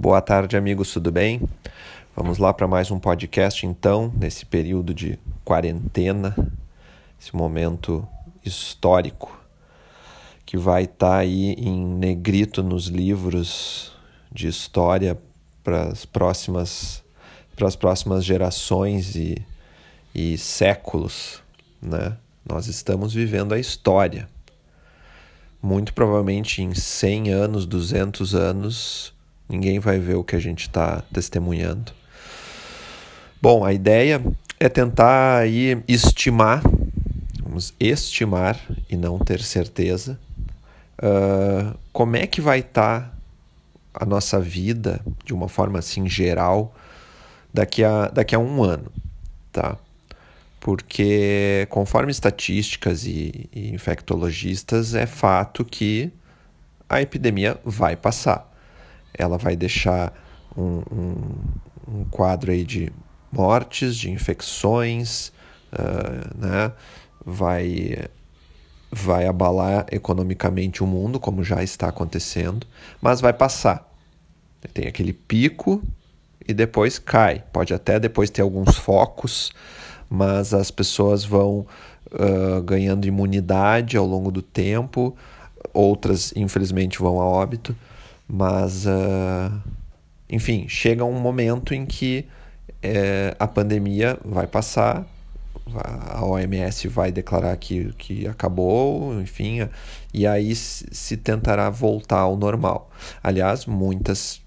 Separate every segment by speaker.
Speaker 1: Boa tarde, amigos, tudo bem? Vamos lá para mais um podcast, então, nesse período de quarentena, esse momento histórico que vai estar tá aí em negrito nos livros de história para as próximas, para as próximas gerações e, e séculos, né? Nós estamos vivendo a história muito provavelmente em 100 anos, 200 anos, ninguém vai ver o que a gente está testemunhando. Bom, a ideia é tentar aí estimar, vamos estimar e não ter certeza, uh, como é que vai estar tá a nossa vida de uma forma assim geral daqui a, daqui a um ano, tá? porque conforme estatísticas e, e, infectologistas, é fato que a epidemia vai passar. Ela vai deixar um, um, um quadro aí de mortes, de infecções, uh, né? vai, vai abalar economicamente o mundo, como já está acontecendo, mas vai passar. Tem aquele pico e depois cai. Pode até depois ter alguns focos mas as pessoas vão uh, ganhando imunidade ao longo do tempo, outras infelizmente vão a óbito, mas uh, enfim, chega um momento em que uh, a pandemia vai passar, a OMS vai declarar que, que acabou, enfim, e aí se tentará voltar ao normal. Aliás, muitas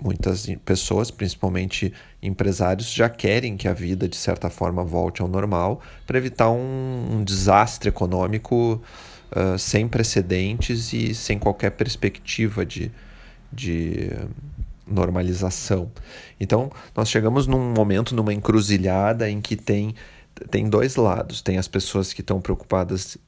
Speaker 1: muitas pessoas, principalmente empresários, já querem que a vida, de certa forma, volte ao normal para evitar um, um, desastre econômico uh, sem precedentes e sem qualquer perspectiva de, de normalização. Então, nós chegamos num momento, numa encruzilhada em que tem, tem dois lados. Tem as pessoas que estão preocupadas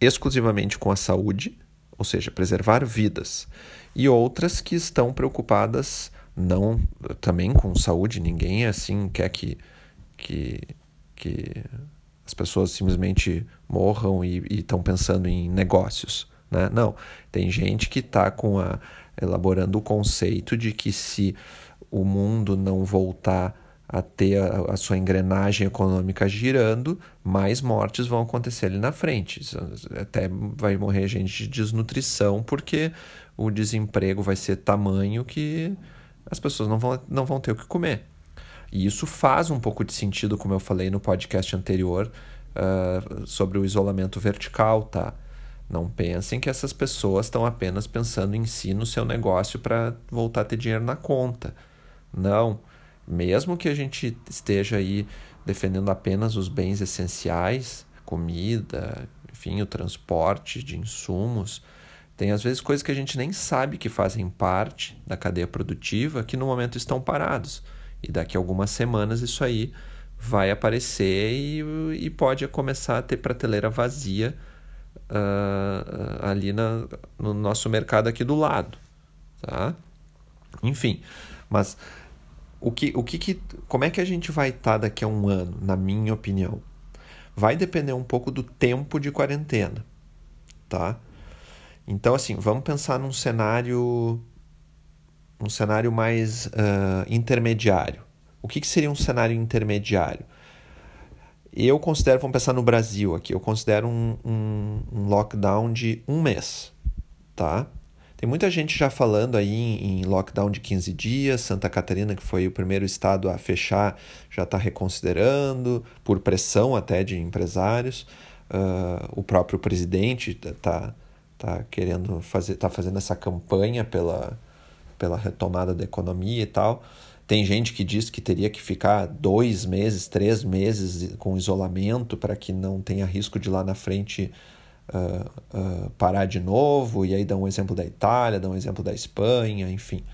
Speaker 1: exclusivamente com a saúde, ou seja, preservar vidas e outras que estão preocupadas não também com saúde, ninguém assim quer que, que, que as pessoas simplesmente morram e estão pensando em negócios. Né? Não, tem gente que está com a, elaborando o conceito de que se o mundo não voltar a ter a, a, sua engrenagem econômica girando, mais mortes vão acontecer ali na frente. Até vai morrer gente de desnutrição, porque o desemprego vai ser tamanho que as pessoas não vão, não vão ter o que comer. E isso faz um pouco de sentido, como eu falei no podcast anterior, uh, sobre o isolamento vertical, tá? Não pensem que essas pessoas estão apenas pensando em si, no seu negócio, para voltar a ter dinheiro na conta. Não mesmo que a gente esteja aí defendendo apenas os bens essenciais, comida, enfim, o transporte de insumos, tem às vezes coisas que a gente nem sabe que fazem parte da cadeia produtiva que no momento estão parados. E daqui a algumas semanas isso aí vai aparecer e, e pode começar a ter prateleira vazia uh, ali na, no nosso mercado aqui do lado. Tá? Enfim, mas o que, o que, que como é que a gente vai estar tá daqui a um ano, na minha opinião? Vai depender um pouco do tempo de quarentena, tá? Então, assim, vamos pensar num cenário um cenário mais uh, intermediário. O que, que seria um cenário intermediário? Eu considero, vamos pensar no Brasil aqui, eu considero um, um, um lockdown de um mês, tá? Tem muita gente já falando aí em, lockdown de 15 dias. Santa Catarina, que foi o primeiro estado a fechar, já está reconsiderando, por pressão até de empresários. Uh, o próprio presidente está tá querendo fazer, está fazendo essa campanha pela, pela retomada da economia e tal. Tem gente que diz que teria que ficar dois meses, três meses com isolamento para que não tenha risco de lá na frente uh, uh, parar de novo, e aí dá um exemplo da Itália, dá um exemplo da Espanha, enfim.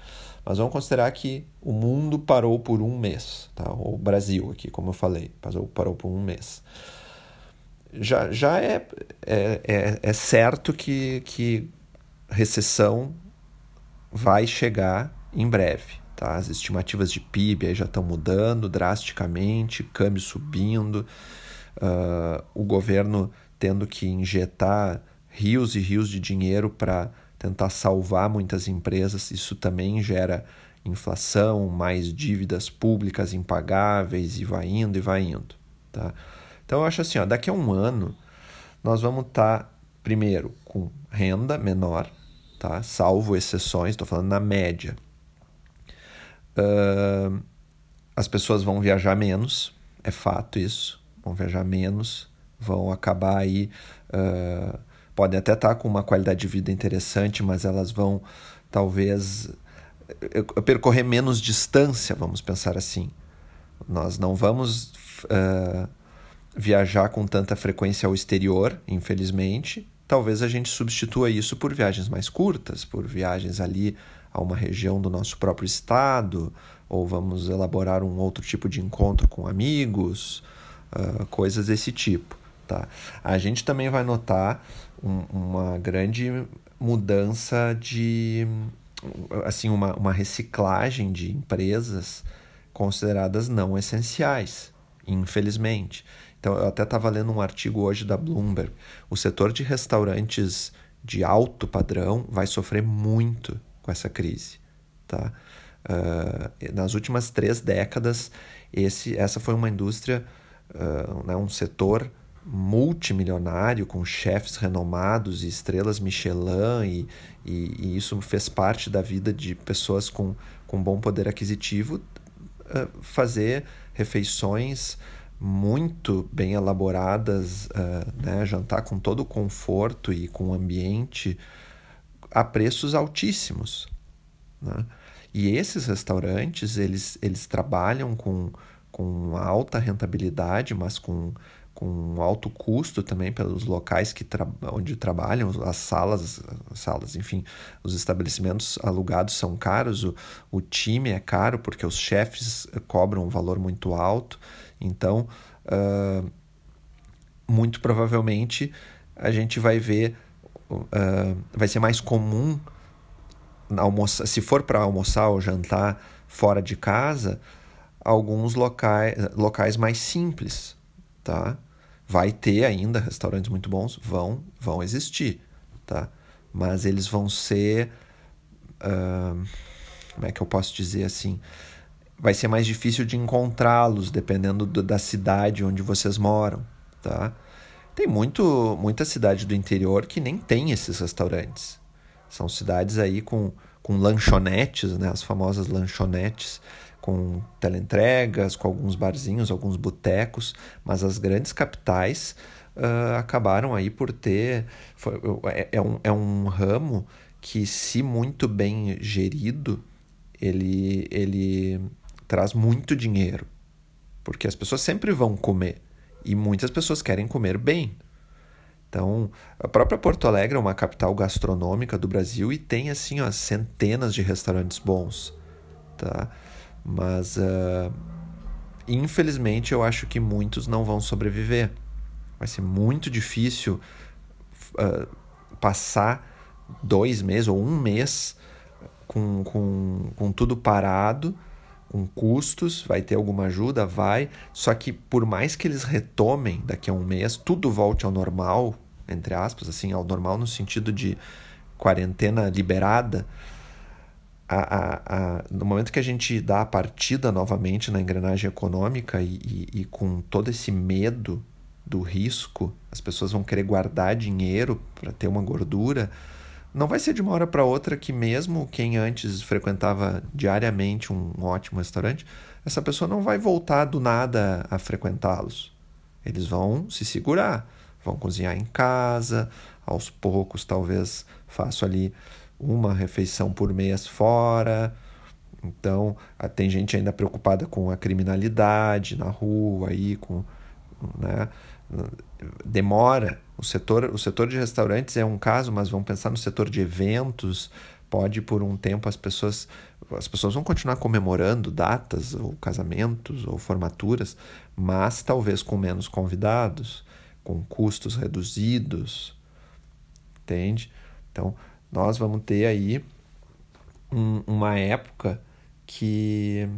Speaker 1: Mas vamos considerar que o mundo parou por um mês, tá? o Brasil aqui, como eu falei, parou, por um mês. Já, já é, é, é, é certo que, que recessão vai chegar em breve. Tá? As estimativas de PIB já estão mudando drasticamente, câmbio subindo, uh, o governo tendo que injetar rios e rios de dinheiro para tentar salvar muitas empresas, isso também gera inflação, mais dívidas públicas impagáveis e vai indo e vai indo. Tá? Então eu acho assim, ó, daqui a um ano nós vamos estar, tá, primeiro, com renda menor, tá? salvo exceções, estou falando na média. Uh, as pessoas vão viajar menos, é fato isso, vão viajar menos, vão acabar aí, uh, podem até estar tá com uma qualidade de vida interessante, mas elas vão talvez percorrer menos distância, vamos pensar assim. Nós não vamos uh, viajar com tanta frequência ao exterior, infelizmente. Talvez a gente substitua isso por viagens mais curtas, por viagens ali a uma região do nosso próprio estado, ou vamos elaborar um outro tipo de encontro com amigos, uh, coisas desse tipo. Tá? A gente também vai notar um, uma grande mudança de assim uma, uma reciclagem de empresas consideradas não essenciais, infelizmente. Então, eu até estava lendo um artigo hoje da Bloomberg. O setor de restaurantes de alto padrão vai sofrer muito com essa crise. Tá? Uh, nas últimas três décadas, esse, essa foi uma indústria, uh, né, um setor multimilionário, com chefes renomados e estrelas Michelin, e, e, e, isso fez parte da vida de pessoas com, com bom poder aquisitivo, uh, fazer refeições muito bem elaboradas, uh, né, jantar com todo o conforto e com ambiente a preços altíssimos. Né? E esses restaurantes, eles, eles trabalham com, com alta rentabilidade, mas com com alto custo também pelos locais que tra onde trabalham, as salas, salas, enfim, os estabelecimentos alugados são caros, o, o time é caro porque os chefes cobram um valor muito alto, então uh, muito provavelmente a gente vai ver, uh, vai ser mais comum almoçar, se for para almoçar ou jantar fora de casa, alguns locais, locais mais simples, tá? Vai ter ainda restaurantes muito bons, vão, vão existir, tá? Mas eles vão ser, uh, como é que eu posso dizer assim? Vai ser mais difícil de encontrá-los dependendo do, da cidade onde vocês moram, tá? Tem muito, muita cidade do interior que nem tem esses restaurantes. São cidades aí com, com lanchonetes, né? As famosas lanchonetes com teleentregas, com alguns barzinhos, alguns botecos, mas as grandes capitais uh, acabaram aí por ter. Foi, é, é, um, é um ramo que, se muito bem gerido, ele, ele traz muito dinheiro. Porque as pessoas sempre vão comer. E muitas pessoas querem comer bem. Então, a própria Porto Alegre é uma capital gastronômica do Brasil e tem assim ó, centenas de restaurantes bons, tá? Mas, uh, infelizmente, eu acho que muitos não vão sobreviver. Vai ser muito difícil uh, passar dois meses ou um mês com, com, com tudo parado, com custos, vai ter alguma ajuda, vai. Só que por mais que eles retomem daqui a um mês, tudo volte ao normal, entre aspas, assim, ao normal no sentido de quarentena liberada, a, a, a, no momento que a gente dá a partida novamente na engrenagem econômica e, e, e, com todo esse medo do risco, as pessoas vão querer guardar dinheiro para ter uma gordura. Não vai ser de uma hora para outra que, mesmo quem antes frequentava diariamente um, ótimo restaurante, essa pessoa não vai voltar do nada a frequentá-los. Eles vão se segurar, vão cozinhar em casa, aos poucos, talvez faço ali uma refeição por mês fora. Então, tem gente ainda preocupada com a criminalidade na rua, aí, com, né? demora. O setor, o setor de restaurantes é um caso, mas vamos pensar no setor de eventos. Pode, por um tempo, as pessoas, as pessoas vão continuar comemorando datas, ou casamentos, ou formaturas, mas talvez com menos convidados, com custos reduzidos. Entende? Então, nós vamos ter aí um, uma época que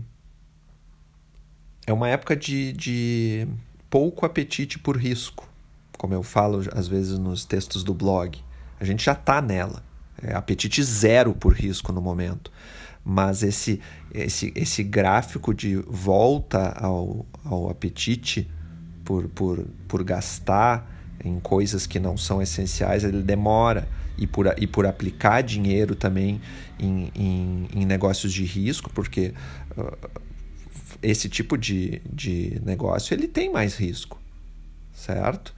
Speaker 1: é uma época de, de pouco apetite por risco, como eu falo às vezes nos textos do blog. A gente já está nela. é apetite zero por risco no momento. Mas esse, esse, esse gráfico de volta ao, ao apetite por, por, por gastar em coisas que não são essenciais, ele demora. E por, e por aplicar dinheiro também em, em, em negócios de risco, porque uh, esse tipo de, de negócio ele tem mais risco, certo?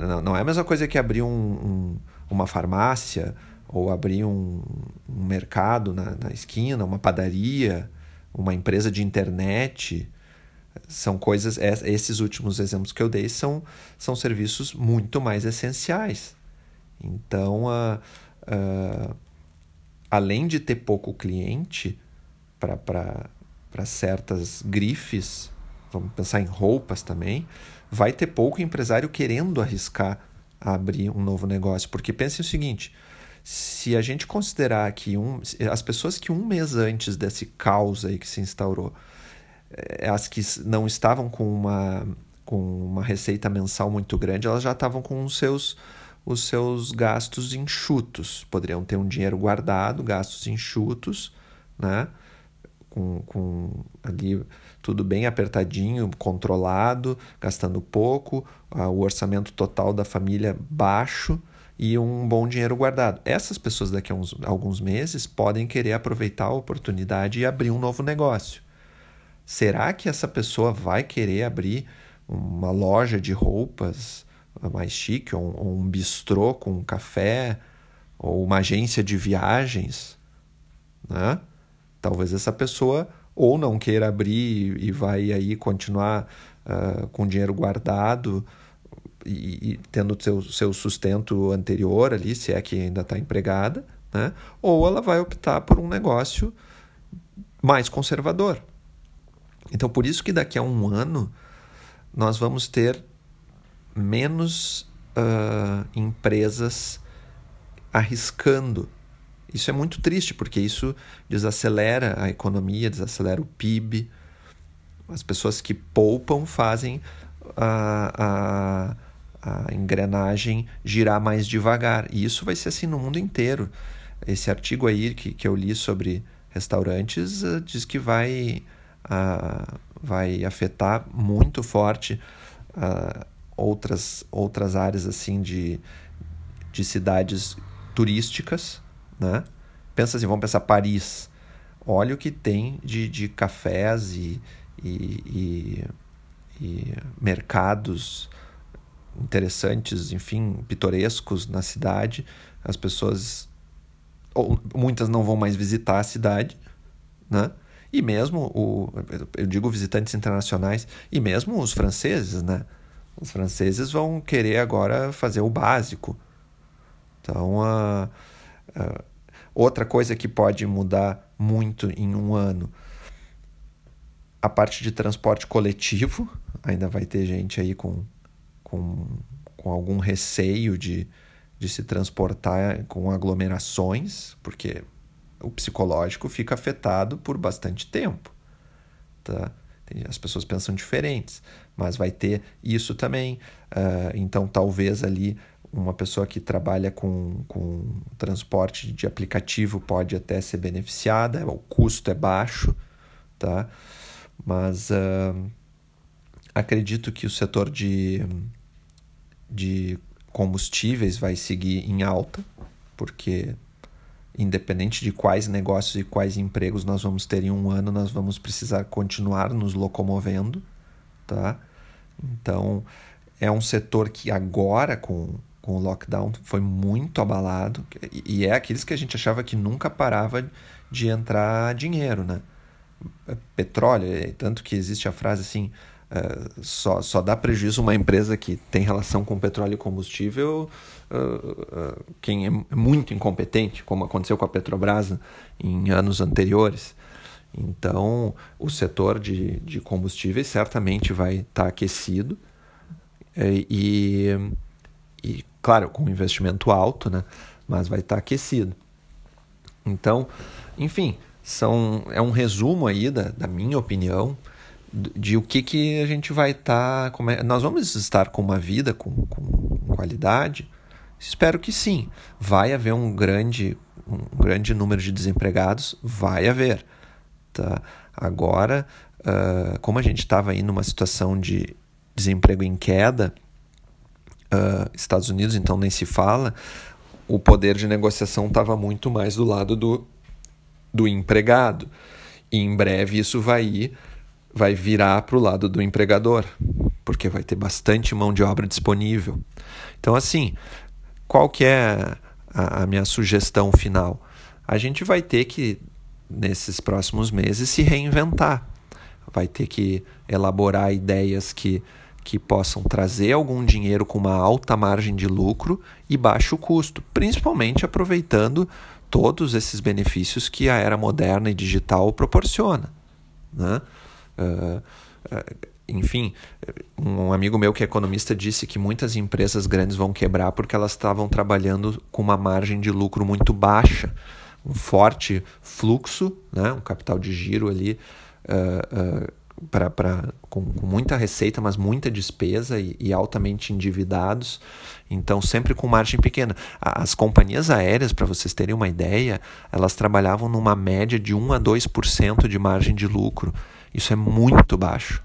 Speaker 1: Não, não é a mesma coisa que abrir um, um, uma farmácia ou abrir um, um mercado na, na, esquina, uma padaria, uma empresa de internet. São coisas, esses últimos exemplos que eu dei são, são serviços muito mais essenciais. Então, uh, uh, além de ter pouco cliente para certas grifes, vamos pensar em roupas também, vai ter pouco empresário querendo arriscar abrir um novo negócio. Porque pense o seguinte: se a gente considerar que um, as pessoas que um mês antes desse caos aí que se instaurou, eh, as que não estavam com uma, com uma receita mensal muito grande, elas já estavam com os seus, os seus gastos enxutos. Poderiam ter um dinheiro guardado, gastos enxutos, né? Com, com ali tudo bem apertadinho, controlado, gastando pouco, o orçamento total da família baixo e um bom dinheiro guardado. Essas pessoas daqui a uns, alguns meses podem querer aproveitar a oportunidade e abrir um novo negócio. Será que essa pessoa vai querer abrir uma loja de roupas mais chique, ou, ou um bistrô com um café, ou uma agência de viagens? Né? Talvez essa pessoa ou não queira abrir e vai aí continuar uh, com dinheiro guardado e, e, tendo seu, seu sustento anterior ali, se é que ainda está empregada, né? ou ela vai optar por um negócio mais conservador. Então, por isso que daqui a um ano nós vamos ter menos uh, empresas arriscando isso é muito triste, porque isso desacelera a economia, desacelera o PIB. As pessoas que poupam fazem a, a, a engrenagem girar mais devagar. E isso vai ser assim no mundo inteiro. Esse artigo aí que, que eu li sobre restaurantes uh, diz que vai, vai afetar muito forte outras, outras áreas assim de, de cidades turísticas né? Pensa assim, vamos pensar Paris. Olha o que tem de, de cafés e, e, e, e mercados interessantes, enfim, pitorescos na cidade. As pessoas, ou, muitas não vão mais visitar a cidade, né? E mesmo, o, eu digo visitantes internacionais, e mesmo os franceses, né? Os franceses vão querer agora fazer o básico. Então, a. Uh, Uh, outra coisa que pode mudar muito em um ano, a parte de transporte coletivo, ainda vai ter gente aí com, com, com algum receio de, de se transportar com aglomerações, porque o psicológico fica afetado por bastante tempo. Tá? As pessoas pensam diferentes, mas vai ter isso também. Uh, então, talvez ali uma pessoa que trabalha com, com transporte de aplicativo pode até ser beneficiada, o custo é baixo, tá? Mas uh, acredito que o setor de, de combustíveis vai seguir em alta, porque independente de quais negócios e quais empregos nós vamos ter em um ano, nós vamos precisar continuar nos locomovendo, tá? Então, é um setor que agora, com com o lockdown foi muito abalado e é aqueles que a gente achava que nunca parava de entrar dinheiro, né? Petróleo, é, tanto que existe a frase assim, uh, só, só dá prejuízo uma empresa que tem relação com petróleo e combustível uh, uh, quem é muito incompetente, como aconteceu com a Petrobras em anos anteriores. Então, o setor de, de combustíveis certamente vai estar tá aquecido e, e Claro, com investimento alto, né? Mas vai estar tá aquecido. Então, enfim, são, é um resumo aí da, da minha opinião de, de o que, que a gente vai estar. Tá, é, nós vamos estar com uma vida com, com qualidade, Espero que sim. Vai haver um grande, um grande número de desempregados? Vai haver. Tá? Agora, uh, como a gente estava aí numa situação de desemprego em queda, uh, Estados Unidos então nem se fala, o poder de negociação estava muito mais do lado do, do empregado. E em breve isso vai ir, vai virar para o lado do empregador, porque vai ter bastante mão de obra disponível. Então, assim, qual que é a, a minha sugestão final? A gente vai ter que, nesses próximos meses, se reinventar. Vai ter que elaborar ideias que que possam trazer algum dinheiro com uma alta margem de lucro e baixo custo, principalmente aproveitando todos esses benefícios que a era moderna e digital proporciona. Né? Uh, uh, enfim, um amigo meu que é economista disse que muitas empresas grandes vão quebrar porque elas estavam trabalhando com uma margem de lucro muito baixa, um forte fluxo, né? um capital de giro ali. Uh, pra, pra, com, com, muita receita, mas muita despesa e, e, altamente endividados, então sempre com margem pequena. As companhias aéreas, para vocês terem uma ideia, elas trabalhavam numa média de 1 a 2% de margem de lucro. Isso é muito baixo.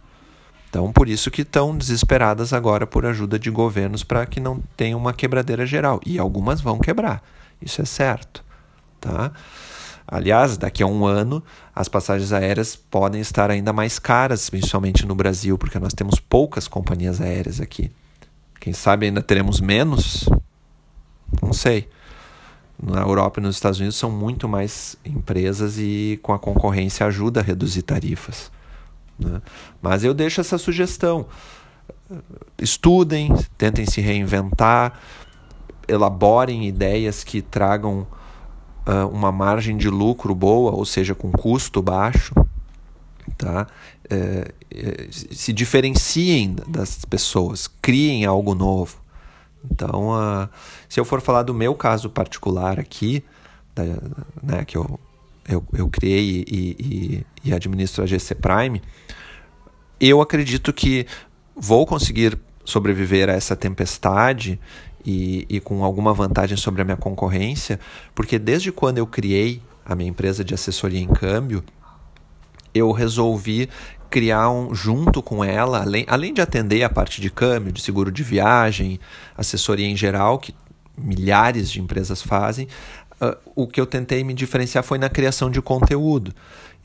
Speaker 1: Então, por isso que estão desesperadas agora por ajuda de governos para que não tenha uma quebradeira geral. E algumas vão quebrar, isso é certo. Tá? Aliás, daqui a um ano, as passagens aéreas podem estar ainda mais caras, principalmente no Brasil, porque nós temos poucas companhias aéreas aqui. Quem sabe ainda teremos menos? Não sei. Na Europa e nos Estados Unidos são muito mais empresas e com a concorrência ajuda a reduzir tarifas. Né? Mas eu deixo essa sugestão. Estudem, tentem se reinventar, elaborem ideias que tragam uh, uma margem de lucro boa, ou seja, com custo baixo, tá? É, é, se diferenciem das pessoas, criem algo novo. Então, uh, se eu for falar do meu caso particular aqui, da, né, que eu, eu, eu criei e, e, e administro a GC Prime, eu acredito que vou conseguir sobreviver a essa tempestade e, e com alguma vantagem sobre a minha concorrência, porque desde quando eu criei a minha empresa de assessoria em câmbio, eu resolvi criar um junto com ela, além, além de atender a parte de câmbio, de seguro de viagem, assessoria em geral, que milhares de empresas fazem, uh, o que eu tentei me diferenciar foi na criação de conteúdo.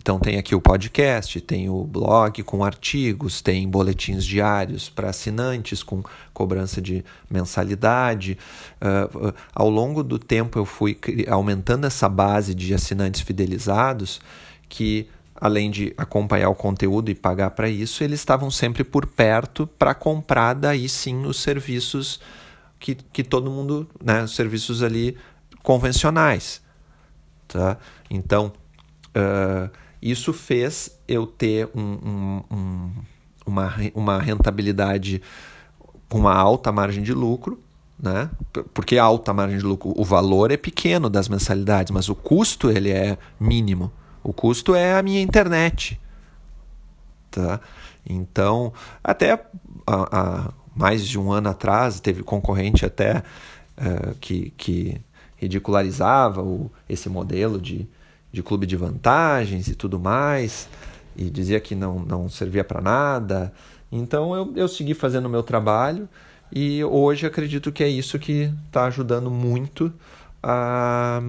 Speaker 1: Então tem aqui o podcast, tem o blog com artigos, tem boletins diários para assinantes com cobrança de mensalidade. Uh, ao longo do tempo eu fui aumentando essa base de assinantes fidelizados que além de acompanhar o conteúdo e pagar para isso, eles estavam sempre por perto para comprar daí sim os serviços que, que todo mundo, né, os serviços ali convencionais, tá? Então, uh, isso fez eu ter um, um, um, uma, uma rentabilidade com uma alta margem de lucro, né? Porque a alta margem de lucro, o valor é pequeno das mensalidades, mas o custo ele é mínimo. O custo é a minha internet, tá? Então, até há, mais de um ano atrás teve concorrente até uh, que, que ridicularizava o, esse modelo de de clube de vantagens e tudo mais, e dizia que não, não servia para nada. Então eu, eu segui fazendo o meu trabalho e hoje acredito que é isso que está ajudando muito a,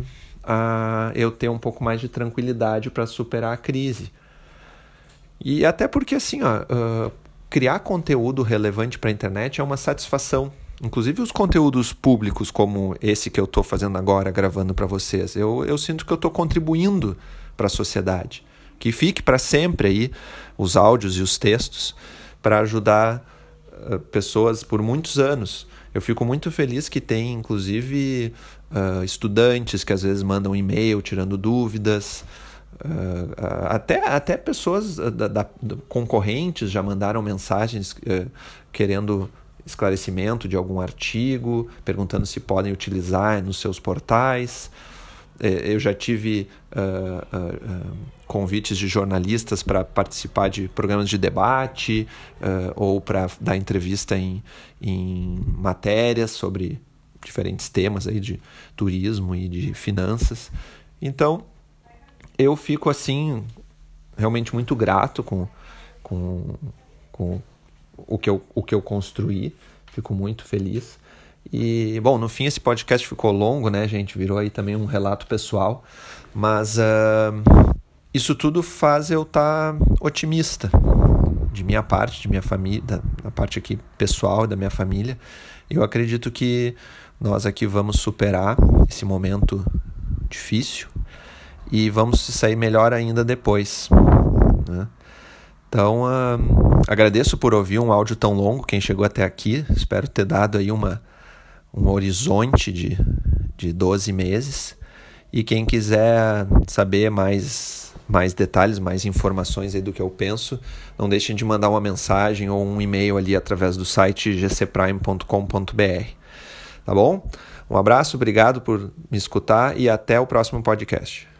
Speaker 1: a eu ter um pouco mais de tranquilidade para superar a crise. E até porque assim, ó, uh, criar conteúdo relevante para a internet é uma satisfação Inclusive os conteúdos públicos, como esse que eu estou fazendo agora, gravando para vocês, eu, eu sinto que eu estou contribuindo para a sociedade. Que fique para sempre aí os áudios e os textos para ajudar uh, pessoas por muitos anos. Eu fico muito feliz que tem, inclusive, uh, estudantes que às vezes mandam e-mail tirando dúvidas. Uh, até, até pessoas da, da, concorrentes já mandaram mensagens querendo esclarecimento de algum artigo, perguntando se podem utilizar nos seus portais. É, eu já tive uh, uh, uh, convites de jornalistas para participar de programas de debate ou para dar entrevista em, em matérias sobre diferentes temas aí de turismo e de finanças. Então, eu fico assim realmente muito grato com, com, com o, que eu, o que eu construí. Fico muito feliz. E, bom, no fim esse podcast ficou longo, né, gente? Virou aí também um relato pessoal. Mas uh, isso tudo faz eu estar tá otimista. De minha parte, de minha família, da, da parte aqui pessoal da minha família. Eu acredito que nós aqui vamos superar esse momento difícil e vamos sair melhor ainda depois. Né? Então, agradeço por ouvir um áudio tão longo, quem chegou até aqui. Espero ter dado aí uma, um horizonte de, de 12 meses. E quem quiser saber mais, mais detalhes, mais informações do que eu penso, não deixem de mandar uma mensagem ou um e-mail ali através do site gcprime.com.br. Tá bom? Um abraço, obrigado por me escutar e até o próximo podcast.